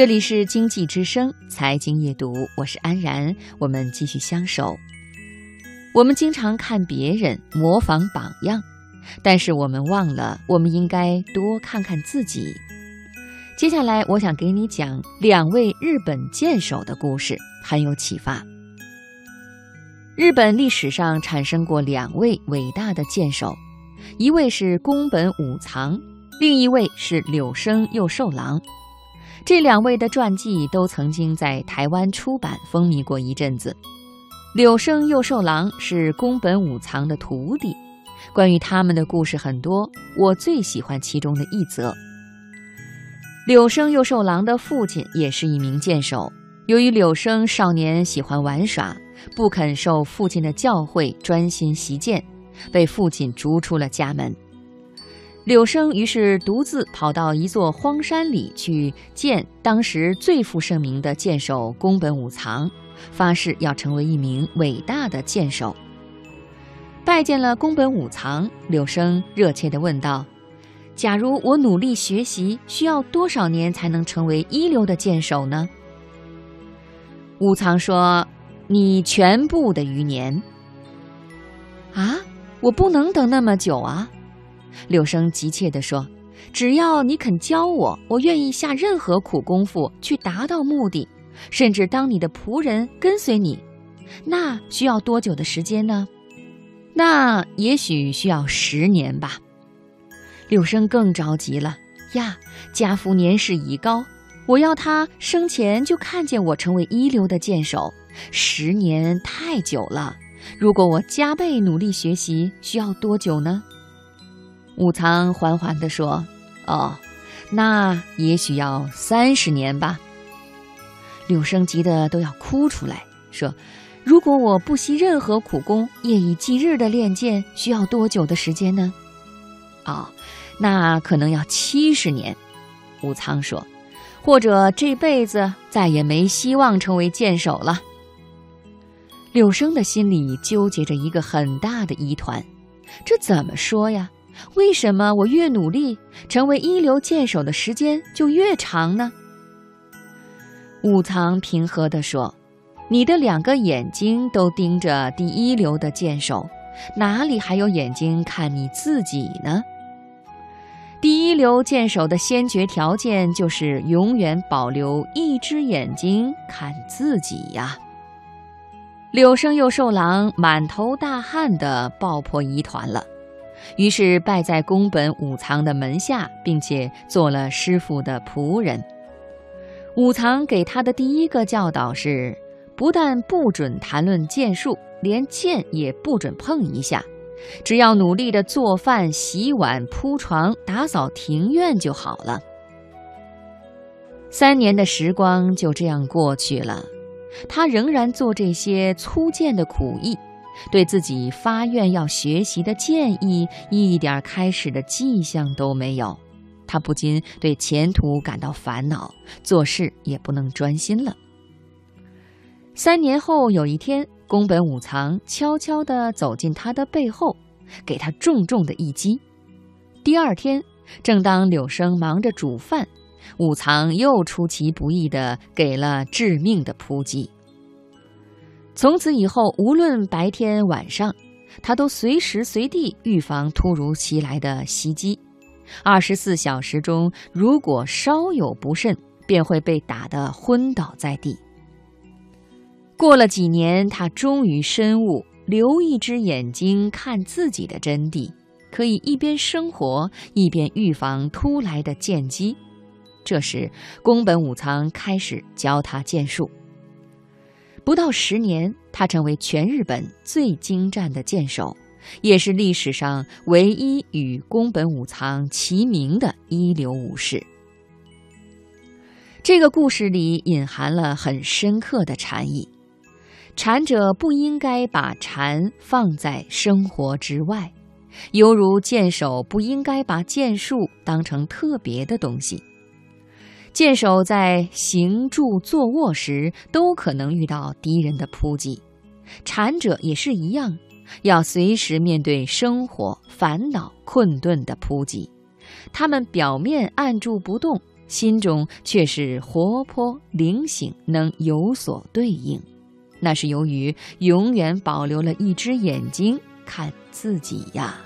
这里是经济之声财经夜读，我是安然，我们继续相守。我们经常看别人模仿榜样，但是我们忘了，我们应该多看看自己。接下来，我想给你讲两位日本剑手的故事，很有启发。日本历史上产生过两位伟大的剑手，一位是宫本武藏，另一位是柳生佑受郎。这两位的传记都曾经在台湾出版风靡过一阵子。柳生又寿郎是宫本武藏的徒弟，关于他们的故事很多，我最喜欢其中的一则。柳生又寿郎的父亲也是一名剑手，由于柳生少年喜欢玩耍，不肯受父亲的教诲，专心习剑，被父亲逐出了家门。柳生于是独自跑到一座荒山里去见当时最负盛名的剑手宫本武藏，发誓要成为一名伟大的剑手。拜见了宫本武藏，柳生热切地问道：“假如我努力学习，需要多少年才能成为一流的剑手呢？”武藏说：“你全部的余年。”啊，我不能等那么久啊！柳生急切地说：“只要你肯教我，我愿意下任何苦功夫去达到目的，甚至当你的仆人跟随你。那需要多久的时间呢？那也许需要十年吧。”柳生更着急了：“呀，家父年事已高，我要他生前就看见我成为一流的剑手，十年太久了。如果我加倍努力学习，需要多久呢？”武藏缓缓地说：“哦，那也许要三十年吧。”柳生急得都要哭出来，说：“如果我不惜任何苦功，夜以继日的练剑，需要多久的时间呢？”“哦，那可能要七十年。”武藏说，“或者这辈子再也没希望成为剑手了。”柳生的心里纠结着一个很大的疑团，这怎么说呀？为什么我越努力，成为一流剑手的时间就越长呢？武藏平和地说：“你的两个眼睛都盯着第一流的剑手，哪里还有眼睛看你自己呢？第一流剑手的先决条件就是永远保留一只眼睛看自己呀。”柳生又受郎满头大汗地爆破疑团了。于是拜在宫本武藏的门下，并且做了师傅的仆人。武藏给他的第一个教导是：不但不准谈论剑术，连剑也不准碰一下，只要努力的做饭、洗碗、铺床、打扫庭院就好了。三年的时光就这样过去了，他仍然做这些粗贱的苦役。对自己发愿要学习的建议一点开始的迹象都没有，他不禁对前途感到烦恼，做事也不能专心了。三年后有一天，宫本武藏悄悄地走进他的背后，给他重重的一击。第二天，正当柳生忙着煮饭，武藏又出其不意地给了致命的扑击。从此以后，无论白天晚上，他都随时随地预防突如其来的袭击。二十四小时中，如果稍有不慎，便会被打得昏倒在地。过了几年，他终于深悟，留一只眼睛看自己的真谛，可以一边生活，一边预防突来的剑击。这时，宫本武藏开始教他剑术。不到十年，他成为全日本最精湛的剑手，也是历史上唯一与宫本武藏齐名的一流武士。这个故事里隐含了很深刻的禅意：禅者不应该把禅放在生活之外，犹如剑手不应该把剑术当成特别的东西。剑手在行住坐卧时都可能遇到敌人的扑击，禅者也是一样，要随时面对生活烦恼困顿的扑击。他们表面按住不动，心中却是活泼灵醒，能有所对应。那是由于永远保留了一只眼睛看自己呀。